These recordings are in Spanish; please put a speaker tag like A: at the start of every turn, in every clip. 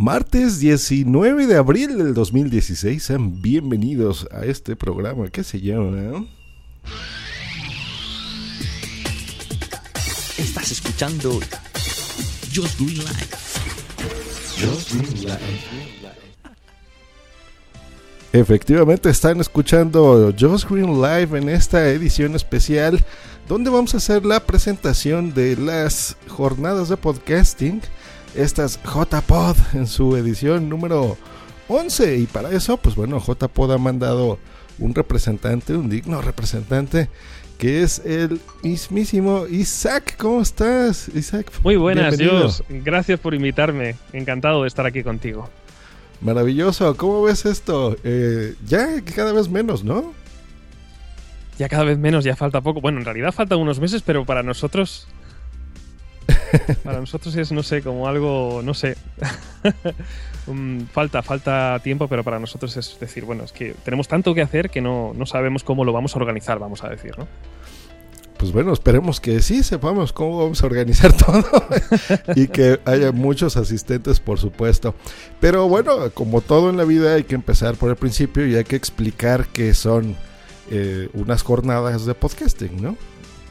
A: Martes 19 de abril del 2016, sean bienvenidos a este programa que se llama...
B: Estás escuchando Just Green Life.
A: Just Green Life. Efectivamente están escuchando Just Green Live en esta edición especial donde vamos a hacer la presentación de las jornadas de podcasting, estas JPod en su edición número 11 y para eso pues bueno JPod ha mandado un representante, un digno representante que es el mismísimo Isaac. ¿Cómo estás, Isaac?
C: Muy buenas, Dios. Gracias por invitarme. Encantado de estar aquí contigo.
A: Maravilloso. ¿Cómo ves esto? Eh, ya cada vez menos, ¿no?
C: Ya cada vez menos, ya falta poco. Bueno, en realidad faltan unos meses, pero para nosotros. para nosotros es, no sé, como algo, no sé. falta, falta tiempo, pero para nosotros es decir, bueno, es que tenemos tanto que hacer que no, no sabemos cómo lo vamos a organizar, vamos a decir, ¿no?
A: pues bueno, esperemos que sí sepamos cómo vamos a organizar todo y que haya muchos asistentes, por supuesto. Pero bueno, como todo en la vida hay que empezar por el principio y hay que explicar qué son eh, unas jornadas de podcasting, ¿no?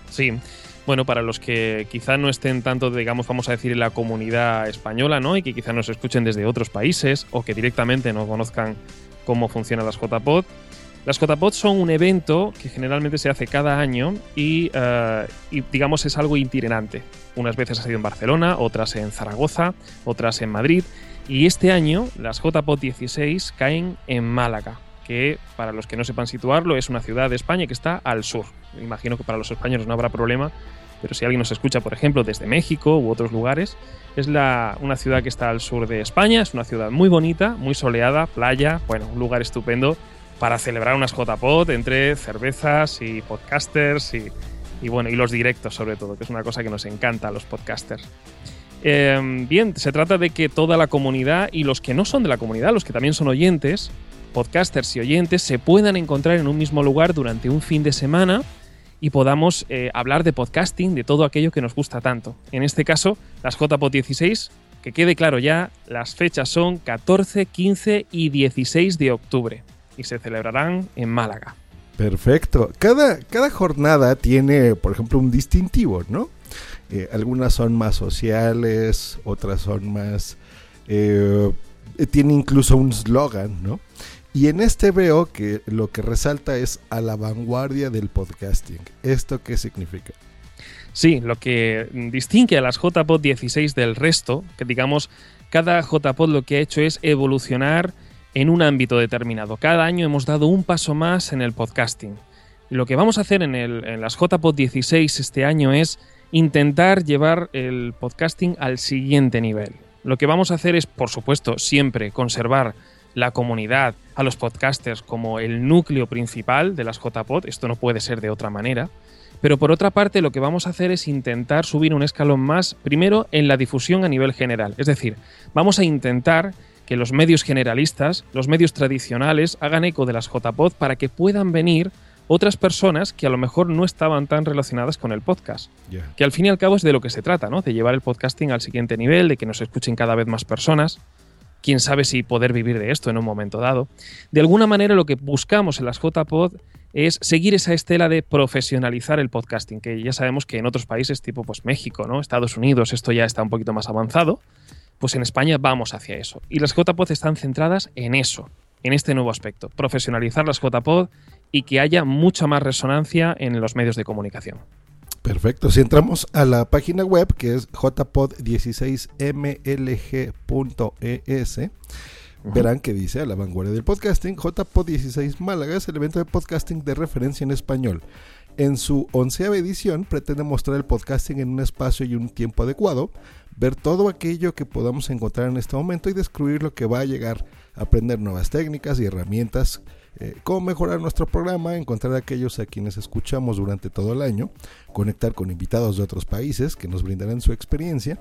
C: Sí. Bueno, para los que quizá no estén tanto, digamos, vamos a decir, en la comunidad española, ¿no? Y que quizá nos escuchen desde otros países o que directamente no conozcan cómo funcionan las JPod, las JPOD son un evento que generalmente se hace cada año eh, y, digamos es algo itinerante. Unas veces ha sido en Barcelona, otras en Zaragoza, otras en Madrid. Y este año las JPOD 16 caen en Málaga, que para los que no sepan situarlo es una ciudad de España que está al sur. Imagino que para los españoles no habrá problema, pero si alguien nos escucha, por ejemplo, desde México u otros lugares, es una ciudad que está al sur de España, es una ciudad muy bonita, muy soleada, playa, bueno, un lugar estupendo para celebrar unas JPod entre cervezas y podcasters y, bueno, y los directos sobre todo, que es una cosa que nos encanta a los podcasters. Em, bien, se trata de que toda la comunidad y los que no son de la comunidad, los que también son oyentes, podcasters y oyentes, se puedan encontrar en un mismo lugar durante un fin de semana y podamos eh, hablar de podcasting, de todo aquello que nos gusta tanto. En este caso, las JPod 16, que quede claro ya, las fechas son 14, 15 y 16 de octubre y se celebrarán en Málaga.
A: Perfecto. Cada, cada jornada tiene, por ejemplo, un distintivo, ¿no? Eh, algunas son más sociales, otras son más... Eh, tiene incluso un slogan, ¿no? Y en este veo que lo que resalta es a la vanguardia del podcasting. ¿Esto qué significa?
C: Sí, lo que distingue a las JPod 16 del resto, que digamos, cada JPod lo que ha hecho es evolucionar en un ámbito determinado. Cada año hemos dado un paso más en el podcasting. lo que vamos a hacer en, el, en las JPod 16 este año es intentar llevar el podcasting al siguiente nivel. Lo que vamos a hacer es, por supuesto, siempre conservar la comunidad, a los podcasters como el núcleo principal de las JPod, esto no puede ser de otra manera, pero por otra parte lo que vamos a hacer es intentar subir un escalón más, primero en la difusión a nivel general, es decir, vamos a intentar que los medios generalistas, los medios tradicionales, hagan eco de las JPod para que puedan venir otras personas que a lo mejor no estaban tan relacionadas con el podcast. Que al fin y al cabo es de lo que se trata, ¿no? De llevar el podcasting al siguiente nivel, de que nos escuchen cada vez más personas. Quién sabe si poder vivir de esto en un momento dado. De alguna manera lo que buscamos en las JPod es seguir esa estela de profesionalizar el podcasting, que ya sabemos que en otros países tipo pues México, ¿no? Estados Unidos, esto ya está un poquito más avanzado. Pues en España vamos hacia eso. Y las JPod están centradas en eso, en este nuevo aspecto, profesionalizar las JPod y que haya mucha más resonancia en los medios de comunicación.
A: Perfecto. Si entramos a la página web que es jpod16mlg.es, verán que dice a la vanguardia del podcasting, JPod 16 Málaga es el evento de podcasting de referencia en español. En su onceava edición pretende mostrar el podcasting en un espacio y un tiempo adecuado, ver todo aquello que podamos encontrar en este momento y descubrir lo que va a llegar, aprender nuevas técnicas y herramientas, eh, cómo mejorar nuestro programa, encontrar a aquellos a quienes escuchamos durante todo el año, conectar con invitados de otros países que nos brindarán su experiencia,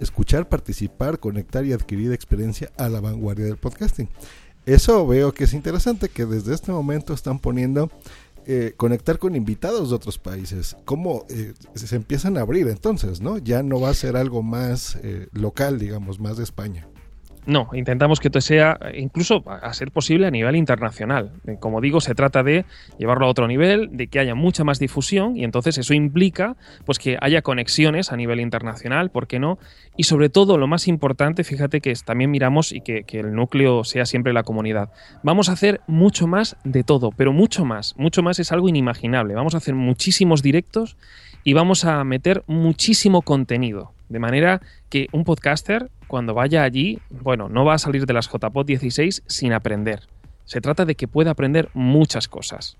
A: escuchar, participar, conectar y adquirir experiencia a la vanguardia del podcasting. Eso veo que es interesante que desde este momento están poniendo eh, conectar con invitados de otros países. ¿Cómo eh, se empiezan a abrir entonces, no? Ya no va a ser algo más eh, local, digamos, más de España.
C: No, intentamos que sea, incluso a ser posible, a nivel internacional. Eh, Como digo, se trata de llevarlo a otro nivel, de que haya mucha más difusión y entonces eso implica pues, que haya conexiones a nivel internacional, ¿por qué no? Y sobre todo, lo más importante, fíjate que también miramos y que el núcleo sea siempre la comunidad. Vamos a hacer mucho más de todo, pero mucho más. Mucho más es algo inimaginable. Vamos a hacer muchísimos directos y vamos a meter muchísimo contenido. De manera que un podcaster, cuando vaya allí, bueno, no va a salir de las JPod 16 sin aprender. Se trata de que pueda aprender muchas cosas.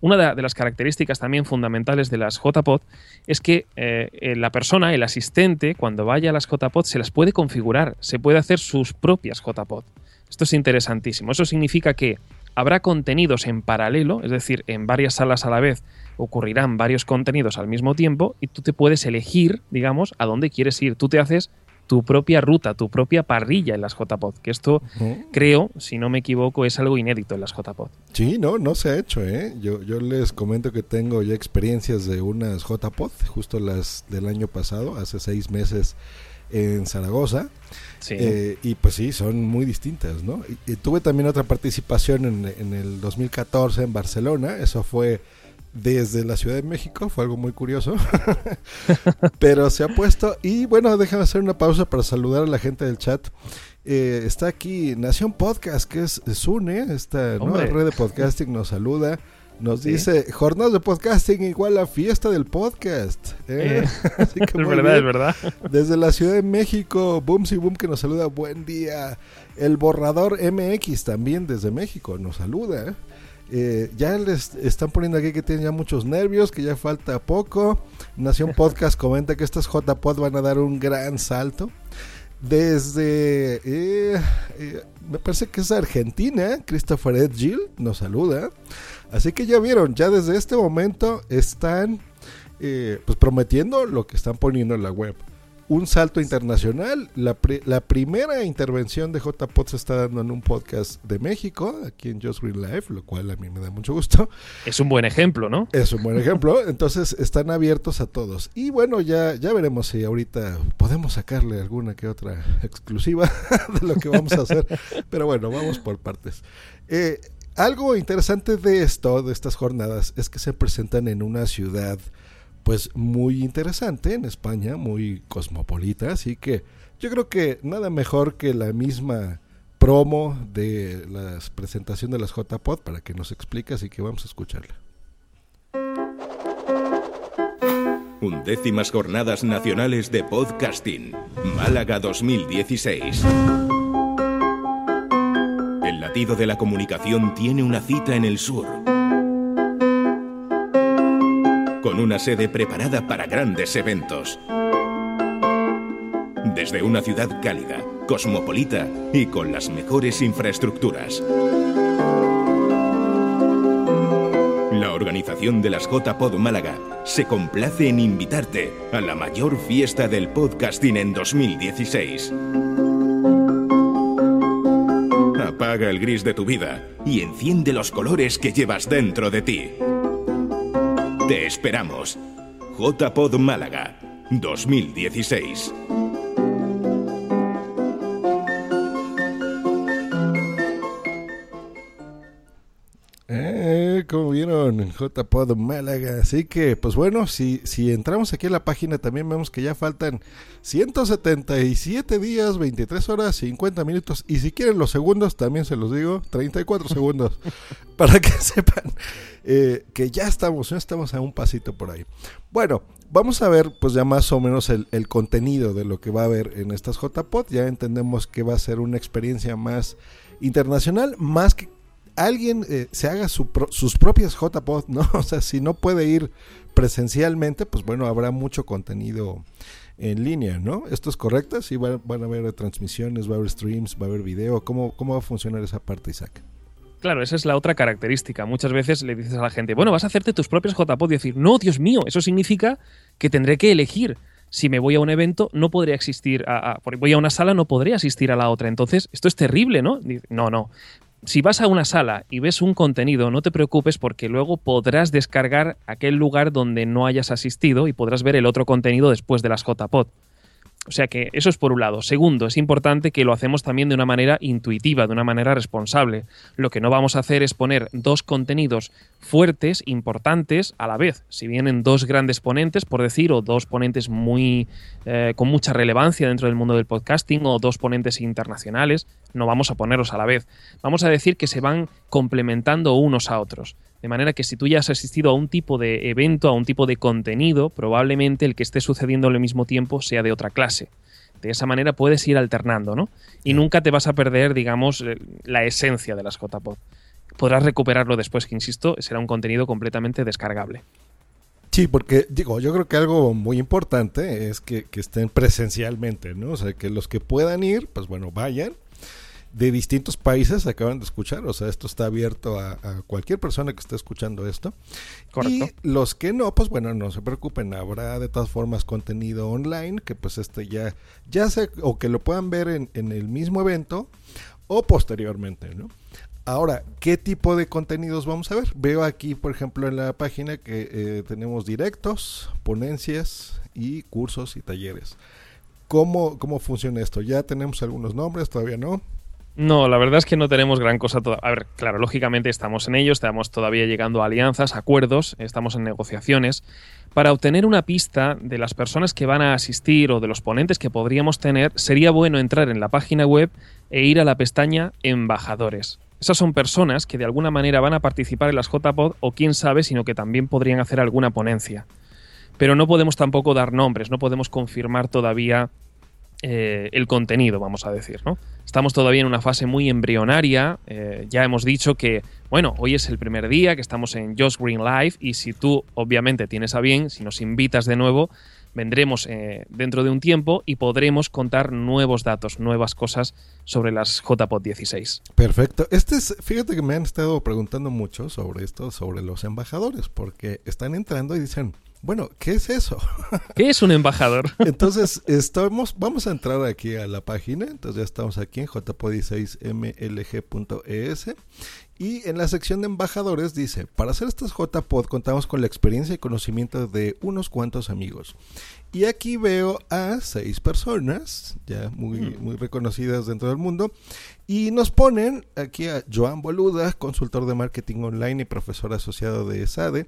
C: Una de, las características también fundamentales de las JPod es que eh, la persona, el asistente, cuando vaya a las JPod, se las puede configurar, se puede hacer sus propias JPod. Esto es interesantísimo. Eso significa que habrá contenidos en paralelo, es decir, en varias salas a la vez ocurrirán varios contenidos al mismo tiempo y tú te puedes elegir, digamos, a dónde quieres ir. Tú te haces tu propia ruta, tu propia parrilla en las JPod, que esto creo, si no me equivoco, es algo inédito en las JPod.
A: Sí, no, no se ha hecho, ¿eh? Yo, yo les comento que tengo ya experiencias de unas JPod, justo las del año pasado, hace seis meses en Zaragoza.
C: Sí.
A: Eh, y pues sí, son muy distintas, ¿no? Y, y tuve también otra participación en, en el 2014 en Barcelona, eso fue desde la Ciudad de México, fue algo muy curioso, pero se ha puesto, y bueno, déjame hacer una pausa para saludar a la gente del chat. Eh, está aquí Nación Podcast, que es Sune, esta nueva red de podcasting, nos saluda. Nos
C: Sí.
A: dice, jornadas de podcasting igual a fiesta del podcast. ¿eh?
C: Eh,
A: Así que
C: es verdad,
A: bien.
C: es verdad.
A: Desde la Ciudad de México, Boomsy Boom que nos saluda, buen día. El borrador MX también desde México nos saluda. Eh, ya les están poniendo aquí que tienen ya muchos nervios, que ya falta poco. Nación Podcast comenta que estas JPod van a dar un gran salto. Desde, eh, eh, me parece que es Argentina, Christopher Ed Gill nos saluda. Así que ya vieron, ya desde este momento están pues prometiendo lo que están poniendo en la web. Un salto internacional. La, pri- la primera intervención de JPod se está dando en un podcast de México, aquí en Just Green Life, lo cual a mí me da mucho gusto.
C: Es un buen ejemplo, ¿no?
A: Es un buen ejemplo. Entonces están abiertos a todos. Y bueno, ya, ya veremos si ahorita podemos sacarle alguna que otra exclusiva de lo que vamos a hacer. Pero bueno, vamos por partes. Eh, algo interesante de esto, de estas jornadas, es que se presentan en una ciudad pues muy interesante en España, muy cosmopolita, así que yo creo que nada mejor que la misma promo de la presentación de las JPod para que nos explique, así que vamos a escucharla.
D: Undécimas Jornadas Nacionales de Podcasting, Málaga 2016. El latido de la comunicación tiene una cita en el sur. Con una sede preparada para grandes eventos. Desde una ciudad cálida, cosmopolita y con las mejores infraestructuras. La organización de las JPod Málaga se complace en invitarte a la mayor fiesta del podcasting en 2016. Apaga el gris de tu vida y enciende los colores que llevas dentro de ti. Te esperamos. JPod Málaga 2016.
A: Eh, como vieron en JPod Málaga. Así que, pues bueno, si, si entramos aquí a la página también vemos que ya faltan 177 días, 23 horas, 50 minutos. Y si quieren los segundos, también se los digo, 34 segundos. Para que sepan eh, que ya estamos, ya estamos a un pasito por ahí. Bueno, vamos a ver pues ya más o menos el, contenido de lo que va a haber en estas JPod. Ya entendemos que va a ser una experiencia más internacional, más que alguien eh, se haga su pro- sus propias JPod, ¿no? O sea, si no puede ir presencialmente, pues bueno, habrá mucho contenido en línea, ¿no? ¿Esto es correcto? Sí, va- van a haber transmisiones, va a haber streams, va a haber video. ¿Cómo, cómo va a funcionar esa parte, Isaac?
C: Claro, esa es la otra característica. Muchas veces le dices a la gente, bueno, vas a hacerte tus propios JPod y decir, no, Dios mío, eso significa que tendré que elegir. Si me voy a un evento, no podré asistir a, voy a una sala, no podré asistir a la otra. Entonces, esto es terrible, ¿no? No, no. Si vas a una sala y ves un contenido, no te preocupes porque luego podrás descargar aquel lugar donde no hayas asistido y podrás ver el otro contenido después de las JPod. O sea que eso es por un lado. Segundo, es importante que lo hacemos también de una manera intuitiva, de una manera responsable. Lo que no vamos a hacer es poner dos contenidos fuertes, importantes, a la vez. Si vienen dos grandes ponentes, por decir, o dos ponentes muy eh, con mucha relevancia dentro del mundo del podcasting, o dos ponentes internacionales, no vamos a ponerlos a la vez. Vamos a decir que se van complementando unos a otros. De manera que si tú ya has asistido a un tipo de evento, a un tipo de contenido, probablemente el que esté sucediendo al mismo tiempo sea de otra clase. De esa manera puedes ir alternando, ¿no? Y nunca te vas a perder, digamos, eh, la esencia de las JPod. Podrás recuperarlo después, que insisto, será un contenido completamente descargable.
A: Sí, porque digo, yo creo que algo muy importante es que, que estén presencialmente, ¿no? O sea, que los que puedan ir, pues bueno, vayan de distintos países acaban de escuchar, o sea, esto está abierto a, cualquier persona que esté escuchando esto. Correcto. Y los que no, pues bueno, no se preocupen, habrá de todas formas contenido online que pues este ya, ya sé, o que lo puedan ver en, el mismo evento o posteriormente, ¿no? Ahora, ¿qué tipo de contenidos vamos a ver? Veo aquí, por ejemplo, en la página que eh, tenemos directos, ponencias y cursos y talleres. ¿Cómo, ¿Cómo funciona esto? ¿Ya tenemos algunos nombres? ¿Todavía no?
C: No, la verdad es que no tenemos gran cosa. todavía. A ver, claro, lógicamente estamos en ello, estamos todavía llegando a alianzas, acuerdos, estamos en negociaciones. Para obtener una pista de las personas que van a asistir o de los ponentes que podríamos tener, sería bueno entrar en la página web e ir a la pestaña Embajadores. Esas son personas que de alguna manera van a participar en las JPod o quién sabe, sino que también podrían hacer alguna ponencia. Pero no podemos tampoco dar nombres, no podemos confirmar todavía eh, el contenido, vamos a decir, ¿no? Estamos todavía en una fase muy embrionaria. Eh, ya hemos dicho que, bueno, hoy es el primer día que estamos en Just Green Live y si tú obviamente tienes a bien, si nos invitas de nuevo, vendremos eh, dentro de un tiempo y podremos contar nuevos datos, nuevas cosas sobre las JPOT 16.
A: Perfecto. Este es, fíjate que me han estado preguntando mucho sobre esto, sobre los embajadores, porque están entrando y dicen, bueno, ¿qué es eso?
C: ¿Qué es un embajador?
A: Entonces, estamos, vamos a entrar aquí a la página. Entonces ya estamos aquí en jpod16mlg.es y en la sección de embajadores dice, para hacer estas JPod contamos con la experiencia y conocimiento de unos cuantos amigos. Y aquí veo a seis personas, ya muy, hmm. muy reconocidas dentro del mundo, y nos ponen aquí a Joan Boluda, consultor de marketing online y profesor asociado de SADE,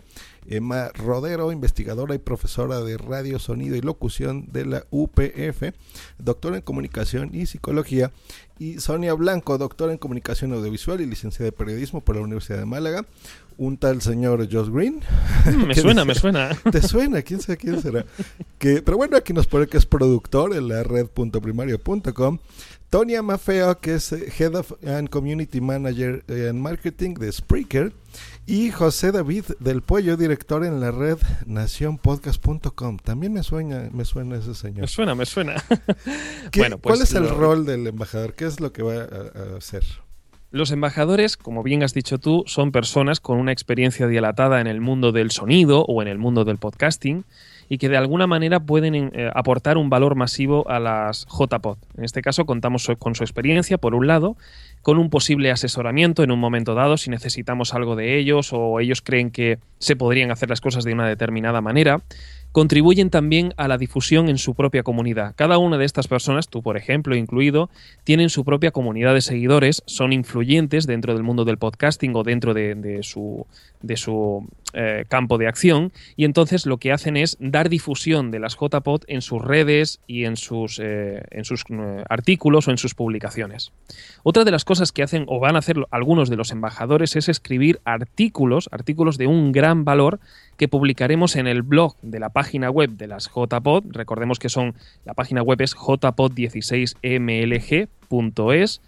A: Emma Rodero, investigadora y profesora de radio, sonido y locución de la UPF, doctora en comunicación y psicología, y Sonia Blanco, doctora en comunicación audiovisual y licenciada de periodismo por la Universidad de Málaga, un tal señor Josh Green.
C: Mm, me suena, me suena.
A: ¿Te suena? ¿Quién sabe quién será? Que, pero bueno, aquí nos pone que es productor en la red.primario.com. Tonia Mafeo, que es eh, Head of and Community Manager en Marketing de Spreaker. Y José David del Pollo, director en la red nacionpodcast.com. También me suena, me suena ese señor.
C: Me suena, me suena.
A: bueno, pues ¿Cuál es el rol del embajador? ¿Qué es lo que va a hacer?
C: Los embajadores, como bien has dicho tú, son personas con una experiencia dilatada en el mundo del sonido o en el mundo del podcasting y que de alguna manera pueden eh, aportar un valor masivo a las JPod. En este caso contamos con su experiencia, por un lado, con un posible asesoramiento en un momento dado si necesitamos algo de ellos o ellos creen que se podrían hacer las cosas de una determinada manera contribuyen también a la difusión en su propia comunidad. Cada una de estas personas, tú por ejemplo incluido, tienen su propia comunidad de seguidores, son influyentes dentro del mundo del podcasting o dentro de, su, de su eh, campo de acción y entonces lo que hacen es dar difusión de las JPod en sus redes y en sus, eh, en sus eh, artículos o en sus publicaciones. Otra de las cosas que hacen o van a hacer algunos de los embajadores es escribir artículos, artículos de un gran valor que publicaremos en el blog de la página web de las JPod. Recordemos que son la página web es jpod16mlg.es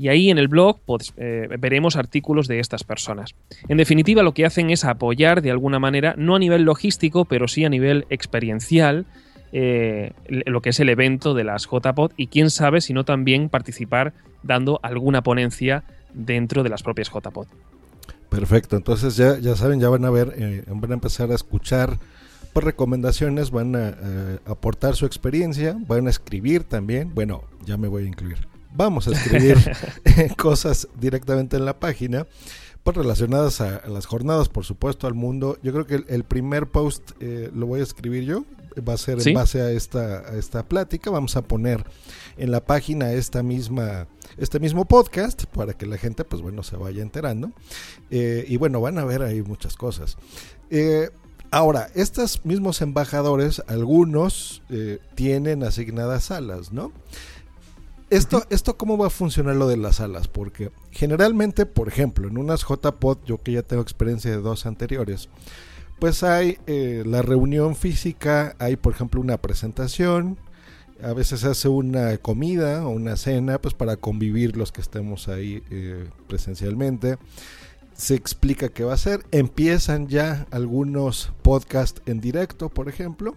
C: y ahí en el blog pues, eh, veremos artículos de estas personas. En definitiva, lo que hacen es apoyar de alguna manera, no a nivel logístico, pero sí a nivel experiencial, eh, lo que es el evento de las JPod y quién sabe si no también participar dando alguna ponencia dentro de las propias JPod.
A: Perfecto, entonces ya, ya saben, ya van a ver, eh, van a empezar a escuchar por pues, recomendaciones, van a aportar su experiencia, van a escribir también, bueno, ya me voy a incluir, vamos a escribir cosas directamente en la página, pues relacionadas a, las jornadas, por supuesto, al mundo. Yo creo que el, primer post eh, lo voy a escribir yo, va a ser
C: ¿Sí?
A: en base a esta, a esta plática. Vamos a poner en la página esta misma, este mismo podcast para que la gente, pues bueno, se vaya enterando. Eh, y bueno, van a ver ahí muchas cosas. Eh, ahora, estos mismos embajadores, algunos eh, tienen asignadas salas, ¿no? Esto, esto cómo va a funcionar lo de las salas, porque generalmente, por ejemplo, en unas JPod, yo que ya tengo experiencia de dos anteriores, pues hay eh, la reunión física, hay por ejemplo una presentación, a veces se hace una comida o una cena, pues para convivir los que estemos ahí eh, presencialmente. Se explica qué va a ser, empiezan ya algunos podcasts en directo, por ejemplo.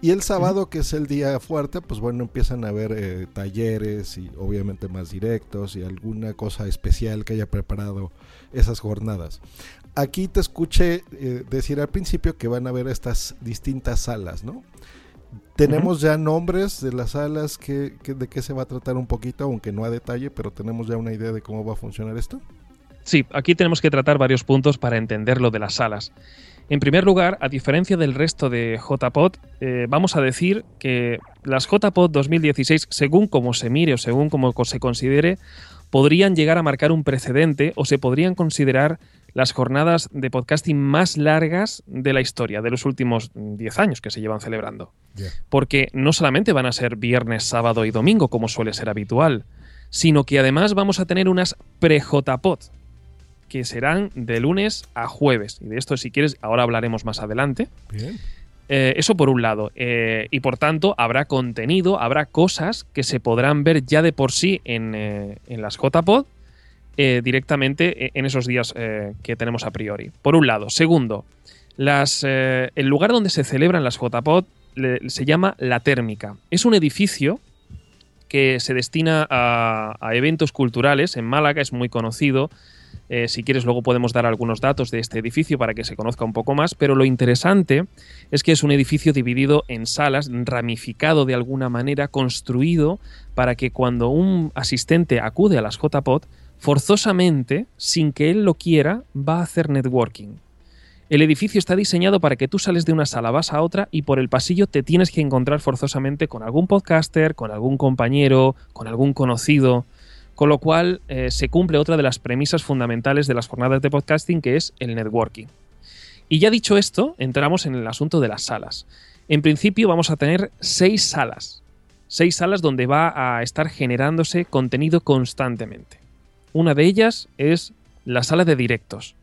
A: Y el sábado, que es el día fuerte, pues bueno, empiezan a haber eh, talleres y obviamente más directos y alguna cosa especial que haya preparado esas jornadas. Aquí te escuché eh, decir al principio que van a haber estas distintas salas, ¿no? Tenemos ya nombres de las salas, que, que- de qué se va a tratar un poquito, aunque no a detalle, pero tenemos ya una idea de cómo va a funcionar esto.
C: Sí, aquí tenemos que tratar varios puntos para entender lo de las salas. En primer lugar, a diferencia del resto de JPod, eh, vamos a decir que las JPod 2016, según como se mire o según como co- se considere, podrían llegar a marcar un precedente o se podrían considerar las jornadas de podcasting más largas de la historia, de los últimos mm, 10 años que se llevan celebrando. Porque no solamente van a ser viernes, sábado y domingo, como suele ser habitual, sino que además vamos a tener unas pre-JPod, que serán de lunes a jueves. Y de esto, si quieres, ahora hablaremos más adelante.
A: Bien.
C: Eh, eso por un lado. Eh, y por tanto, habrá contenido, habrá cosas que se podrán ver ya de por sí en, eh, en las JPod directamente en esos días que tenemos a priori. Por un lado. Segundo, las, el lugar donde se celebran las JPod le- se llama La Térmica. Es un edificio que se destina a, a eventos culturales. En Málaga es muy conocido. Eh, si quieres, luego podemos dar algunos datos de este edificio para que se conozca un poco más. Pero lo interesante es que es un edificio dividido en salas, ramificado de alguna manera, construido para que cuando un asistente acude a las JPod, forzosamente, sin que él lo quiera, va a hacer networking. El edificio está diseñado para que tú sales de una sala, vas a otra y por el pasillo te tienes que encontrar forzosamente con algún podcaster, con algún compañero, con algún conocido. Con lo cual eh, se cumple otra de las premisas fundamentales de las jornadas de podcasting, que es el networking. Y ya dicho esto, entramos en el asunto de las salas. En principio vamos a tener seis salas. Seis salas donde va a estar generándose contenido constantemente. Una de ellas es la sala de directos.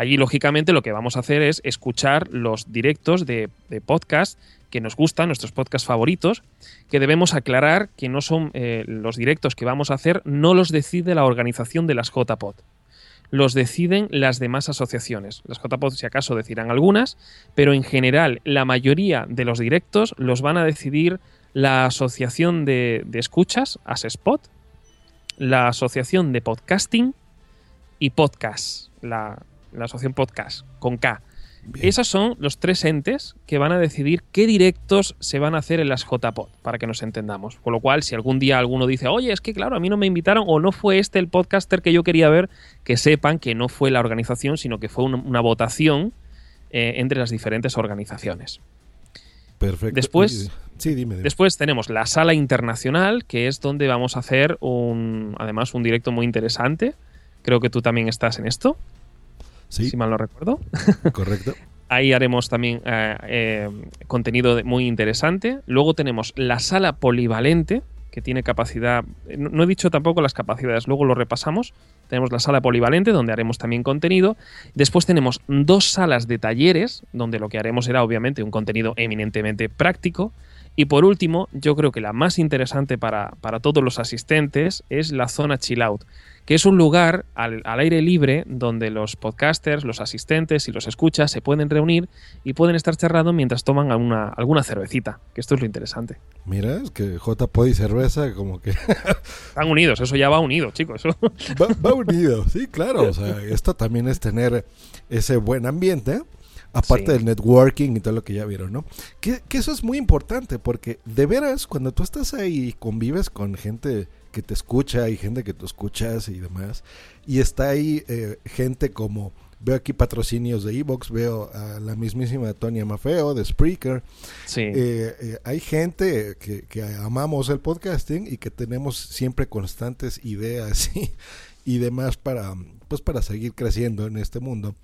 C: Allí, lógicamente, lo que vamos a hacer es escuchar los directos de, podcast que nos gustan, nuestros podcasts favoritos, que debemos aclarar que no son eh, los directos que vamos a hacer, no los decide la organización de las JPod. Los deciden las demás asociaciones. Las JPod, si acaso, decidirán algunas, pero en general, la mayoría de los directos los van a decidir la Asociación de, de Escuchas, ASESPOT, la Asociación de Podcasting y Podcast, la, la Asociación Podcast, con K.
A: Bien.
C: Esos son los tres entes que van a decidir qué directos se van a hacer en las JPod, para que nos entendamos. Con lo cual, si algún día alguno dice, oye, es que claro, a mí no me invitaron o no fue este el podcaster que yo quería ver, que sepan que no fue la organización, sino que fue una, una votación eh, entre las diferentes organizaciones.
A: Perfecto.
C: Después-
A: Sí, dime. dime.
C: Después tenemos la sala internacional, que es donde vamos a hacer un, además, un directo muy interesante. Creo que tú también estás en esto,
A: sí,
C: si mal no recuerdo.
A: correcto.
C: Ahí haremos también eh, eh, contenido muy interesante. Luego tenemos la sala polivalente, que tiene capacidad. No, no he dicho tampoco las capacidades, luego lo repasamos. Tenemos la sala polivalente, donde haremos también contenido. Después tenemos dos salas de talleres, donde lo que haremos será obviamente un contenido eminentemente práctico. Y por último, yo creo que la más interesante para, para todos los asistentes es la zona chill out, que es un lugar al, al aire libre donde los podcasters, los asistentes y los escuchas se pueden reunir y pueden estar charlando mientras toman alguna, alguna cervecita, que esto es lo interesante.
A: Mira, es que JPod y cerveza como que
C: Están unidos, eso ya va unido, chicos. eso-
A: va, va unido, sí, claro. O sea, esto también es tener ese buen ambiente, aparte
C: Sí.
A: del networking y todo lo que ya vieron, ¿no? Que, que eso es muy importante, porque de veras, cuando tú estás ahí y convives con gente que te escucha y gente que tú escuchas y demás, y está ahí eh, gente como veo aquí patrocinios de Evox, veo a la mismísima Tonia Mafeo de Spreaker.
C: Sí.
A: Eh, eh, hay gente que, que amamos el podcasting y que tenemos siempre constantes ideas y, y demás para pues para seguir creciendo en este mundo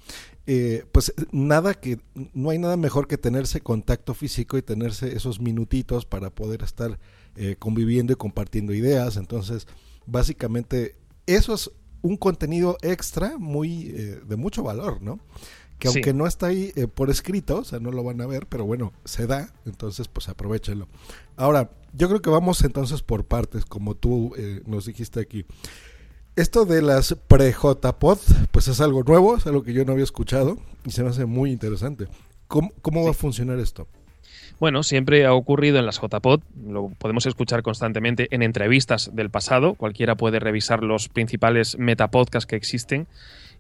A: eh, pues nada que no hay nada mejor que tenerse contacto físico y tenerse esos minutitos para poder estar eh, conviviendo y compartiendo ideas entonces básicamente eso es un contenido extra muy eh, de mucho valor no que
C: Sí.
A: aunque no está ahí eh, por escrito, o sea, no lo van a ver, pero bueno, se da, entonces pues aprovechenlo. Ahora, yo creo que vamos entonces por partes, como tú nos dijiste aquí. Esto de las pre-JPod, pues es algo nuevo, es algo que yo no había escuchado y se me hace muy interesante. ¿Cómo, cómo va a funcionar esto?
C: Bueno, siempre ha ocurrido en las JPod, lo podemos escuchar constantemente en entrevistas del pasado, cualquiera puede revisar los principales metapodcasts que existen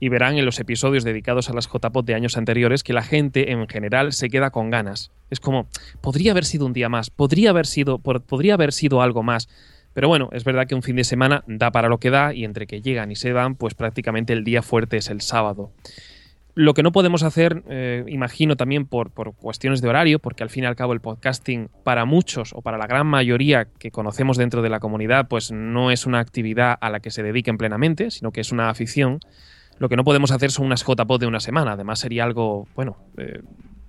C: y verán en los episodios dedicados a las JPod de años anteriores que la gente en general se queda con ganas. Es como, podría haber sido un día más, podría haber sido, podría haber sido algo más. Pero bueno, es verdad que un fin de semana da para lo que da y entre que llegan y se van, pues prácticamente el día fuerte es el sábado. Lo que no podemos hacer, eh, imagino también por, por cuestiones de horario, porque al fin y al cabo el podcasting para muchos o para la gran mayoría que conocemos dentro de la comunidad, pues no es una actividad a la que se dediquen plenamente, sino que es una afición. Lo que no podemos hacer son unas JPod de una semana. Además sería algo, bueno, eh,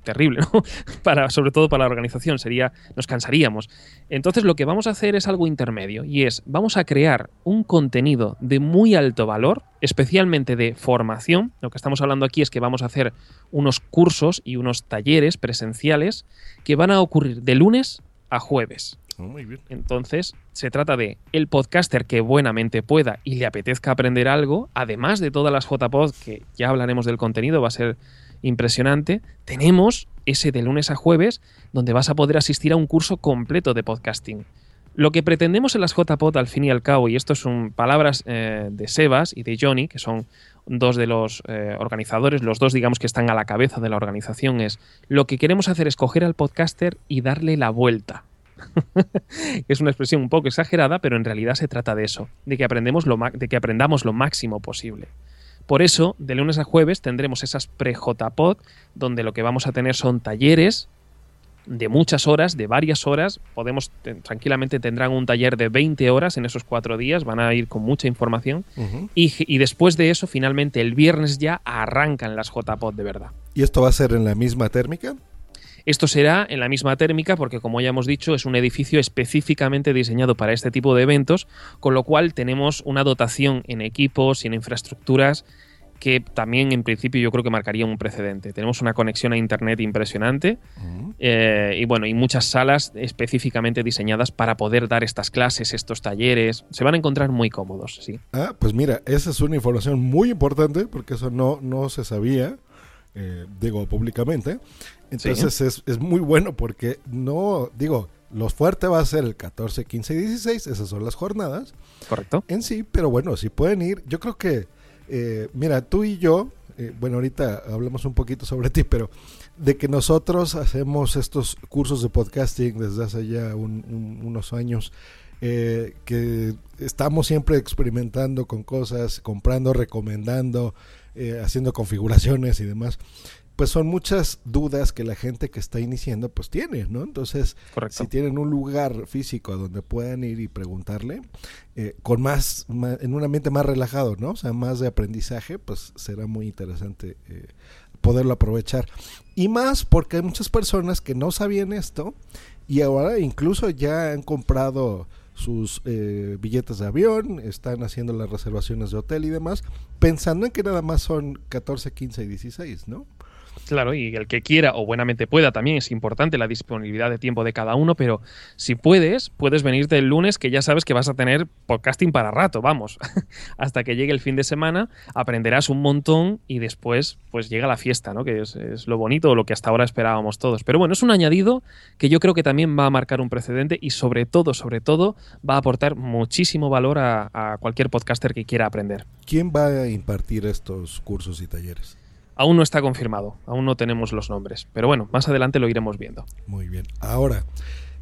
C: terrible, ¿no? Para, sobre todo para la organización, sería, nos cansaríamos. Entonces lo que vamos a hacer es algo intermedio y es, vamos a crear un contenido de muy alto valor, especialmente de formación. Lo que estamos hablando aquí es que vamos a hacer unos cursos y unos talleres presenciales que van a ocurrir de lunes a jueves.
A: muy bien.
C: Entonces, se trata de el podcaster que buenamente pueda y le apetezca aprender algo, además de todas las JPod, que ya hablaremos del contenido, va a ser impresionante. Tenemos ese de lunes a jueves, donde vas a poder asistir a un curso completo de podcasting. Lo que pretendemos en las JPod, al fin y al cabo, y esto son palabras eh, de Sebas y de Johnny, que son dos de los eh, organizadores, los dos, digamos, que están a la cabeza de la organización, es lo que queremos hacer es coger al podcaster y darle la vuelta. es una expresión un poco exagerada, pero en realidad se trata de eso, de que, aprendemos lo de que aprendamos lo máximo posible. Por eso, de lunes a jueves tendremos esas pre-JPod, donde lo que vamos a tener son talleres de muchas horas, de varias horas. Podemos, te- tranquilamente tendrán un taller de 20 horas en esos cuatro días, van a ir con mucha información. Y, y después de eso, finalmente, el viernes ya arrancan las JPod de verdad.
A: ¿Y esto va a ser en la misma térmica?
C: Esto será en la misma térmica porque, como ya hemos dicho, es un edificio específicamente diseñado para este tipo de eventos, con lo cual tenemos una dotación en equipos y en infraestructuras que también en principio yo creo que marcaría un precedente. Tenemos una conexión a Internet impresionante eh, y bueno, y muchas salas específicamente diseñadas para poder dar estas clases, estos talleres. Se van a encontrar muy cómodos, sí.
A: Ah, pues mira, esa es una información muy importante porque eso no, no se sabía, eh, digo, públicamente. Entonces es, es muy bueno porque no, digo, lo fuerte va a ser el 14, 15 y 16, esas son las jornadas
C: ¿Correcto?
A: en sí, pero bueno, si pueden ir, yo creo que, eh, mira, tú y yo, eh, bueno, ahorita hablamos un poquito sobre ti, pero de que nosotros hacemos estos cursos de podcasting desde hace ya un- un- unos años, eh, que estamos siempre experimentando con cosas, comprando, recomendando, eh, haciendo configuraciones y demás. Pues son muchas dudas que la gente que está iniciando pues tiene, ¿no? Entonces,
C: Correcto.
A: si tienen un lugar físico a donde puedan ir y preguntarle, eh, con más, ma- en un ambiente más relajado, ¿no? O sea, más de aprendizaje, pues será muy interesante eh, poderlo aprovechar. Y más porque hay muchas personas que no sabían esto y ahora incluso ya han comprado sus eh, billetes de avión, están haciendo las reservaciones de hotel y demás, pensando en que nada más son 14, 15 y 16, ¿no?
C: Claro, y el que quiera o buenamente pueda también es importante la disponibilidad de tiempo de cada uno, pero si puedes, puedes venirte el lunes que ya sabes que vas a tener podcasting para rato, vamos. Hasta que llegue el fin de semana, aprenderás un montón y después pues llega la fiesta, ¿no? Que es, lo bonito, lo que hasta ahora esperábamos todos. Pero bueno, es un añadido que yo creo que también va a marcar un precedente y sobre todo, sobre todo, va a aportar muchísimo valor a, a cualquier podcaster que quiera aprender.
A: ¿Quién va a impartir estos cursos y talleres?
C: Aún no está confirmado, aún no tenemos los nombres, pero bueno, más adelante lo iremos viendo.
A: Muy bien. Ahora,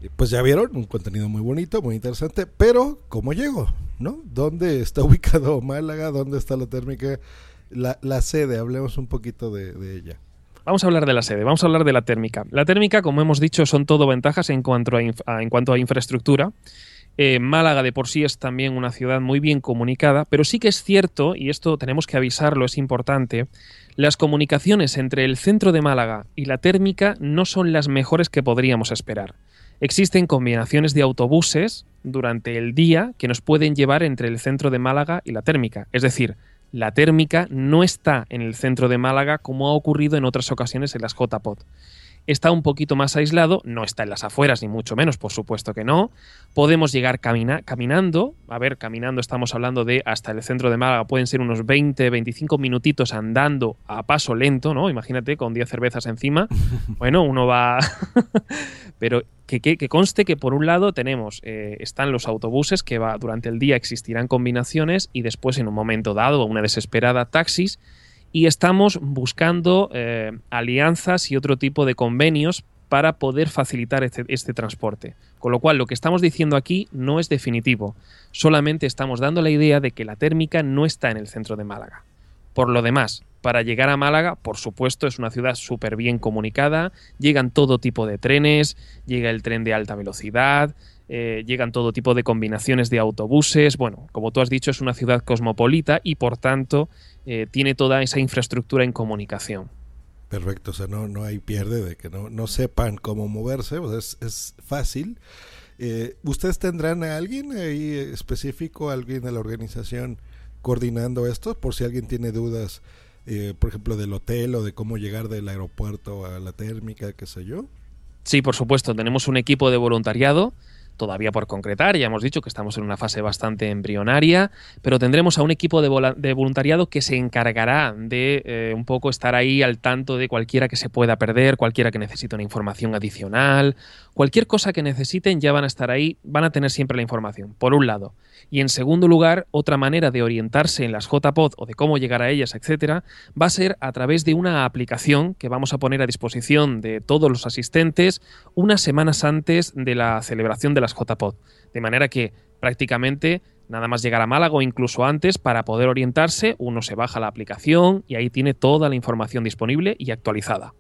A: eh, pues ya vieron, un contenido muy bonito, muy interesante, pero ¿cómo llego? ¿No? ¿Dónde está ubicado Málaga? ¿Dónde está la térmica? La, la sede, hablemos un poquito de, de ella.
C: Vamos a hablar de la sede, vamos a hablar de la térmica. La térmica, como hemos dicho, son todo ventajas en cuanto a, inf- a- en cuanto a infraestructura. Eh, Málaga de por sí es también una ciudad muy bien comunicada, pero sí que es cierto, y esto tenemos que avisarlo, es importante, las comunicaciones entre el centro de Málaga y la térmica no son las mejores que podríamos esperar. Existen combinaciones de autobuses durante el día que nos pueden llevar entre el centro de Málaga y la térmica. Es decir, la térmica no está en el centro de Málaga como ha ocurrido en otras ocasiones en las JPOT. Está un poquito más aislado, no está en las afueras ni mucho menos, por supuesto que no. Podemos llegar camina- caminando, a ver, caminando estamos hablando de hasta el centro de Málaga, pueden ser unos 20, 25 minutitos andando a paso lento, ¿no? Imagínate con 10 cervezas encima. Bueno, uno va... Pero que, que- que conste que por un lado tenemos, eh, están los autobuses que va, durante el día existirán combinaciones y después en un momento dado, una desesperada, taxis. Y estamos buscando eh, alianzas y otro tipo de convenios para poder facilitar este, este transporte. Con lo cual, lo que estamos diciendo aquí no es definitivo. Solamente estamos dando la idea de que la térmica no está en el centro de Málaga. Por lo demás, para llegar a Málaga, por supuesto, es una ciudad súper bien comunicada, llegan todo tipo de trenes, llega el tren de alta velocidad, eh, llegan todo tipo de combinaciones de autobuses. Bueno, como tú has dicho, es una ciudad cosmopolita y por tanto eh, tiene toda esa infraestructura en comunicación.
A: Perfecto, o sea, no, no hay pierde de que no, no sepan cómo moverse, o sea, es, es fácil. Eh, ¿Ustedes tendrán a alguien ahí específico, alguien de la organización coordinando esto? Por si alguien tiene dudas, por ejemplo, del hotel o de cómo llegar del aeropuerto a la térmica, qué sé yo.
C: Sí, por supuesto, tenemos un equipo de voluntariado todavía por concretar, ya hemos dicho que estamos en una fase bastante embrionaria, pero tendremos a un equipo de, voluntariado que se encargará de eh, un poco estar ahí al tanto de cualquiera que se pueda perder, cualquiera que necesite una información adicional, cualquier cosa que necesiten ya van a estar ahí, van a tener siempre la información, por un lado. Y en segundo lugar, otra manera de orientarse en las JPod o de cómo llegar a ellas, etcétera, va a ser a través de una aplicación que vamos a poner a disposición de todos los asistentes unas semanas antes de la celebración de las JPod. De manera que prácticamente nada más llegar a Málaga o incluso antes para poder orientarse, uno se baja la aplicación y ahí tiene toda la información disponible y actualizada.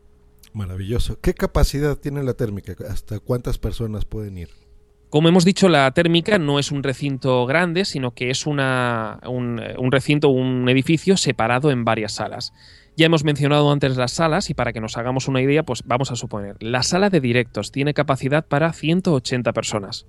A: Maravilloso. ¿Qué capacidad tiene la térmica? ¿Hasta cuántas personas pueden ir?
C: Como hemos dicho, la térmica no es un recinto grande, sino que es una, un, recinto, un edificio separado en varias salas. Ya hemos mencionado antes las salas y para que nos hagamos una idea, pues vamos a suponer, la sala de directos tiene capacidad para 180 personas.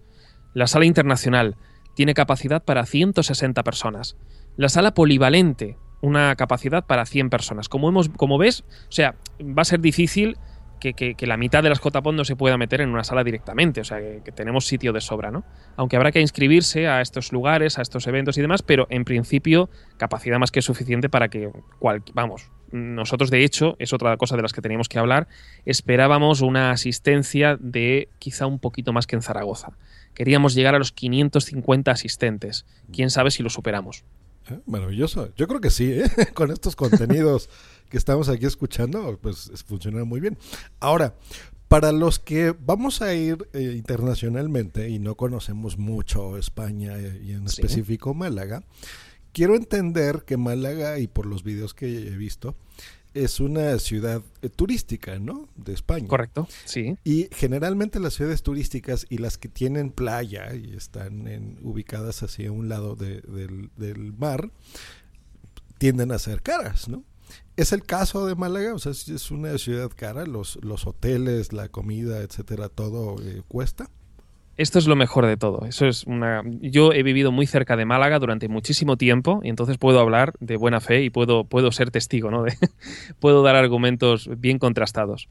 C: La sala internacional tiene capacidad para 160 personas. La sala polivalente, una capacidad para 100 personas. Como, hemos, como ves, o sea, va a ser difícil que, la mitad de las JPOD no se pueda meter en una sala directamente, o sea, que, que tenemos sitio de sobra, ¿no? Aunque habrá que inscribirse a estos lugares, a estos eventos y demás, pero en principio capacidad más que suficiente para que, cual, vamos, nosotros de hecho, es otra cosa de las que teníamos que hablar, esperábamos una asistencia de quizá un poquito más que en Zaragoza. Queríamos llegar a los 550 asistentes. Quién sabe si lo superamos.
A: ¿Eh? Maravilloso. Yo creo que sí, ¿eh? con estos contenidos que estamos aquí escuchando, pues es- funciona muy bien. Ahora, para los que vamos a ir eh, internacionalmente y no conocemos mucho España eh, y en
C: Sí.
A: específico Málaga, quiero entender que Málaga, y por los videos que he visto, es una ciudad eh, turística, ¿no? De España.
C: Correcto, sí.
A: Y generalmente las ciudades turísticas y las que tienen playa y están en- ubicadas hacia un lado de- del, del mar tienden a ser caras, ¿no? Es el caso de Málaga, o sea, es, es una ciudad cara, los, los hoteles, la comida, etcétera, todo eh, cuesta.
C: Esto es lo mejor de todo. Eso es una. Yo he vivido muy cerca de Málaga durante muchísimo tiempo y entonces puedo hablar de buena fe y puedo, puedo ser testigo, ¿no? De- puedo dar argumentos bien contrastados.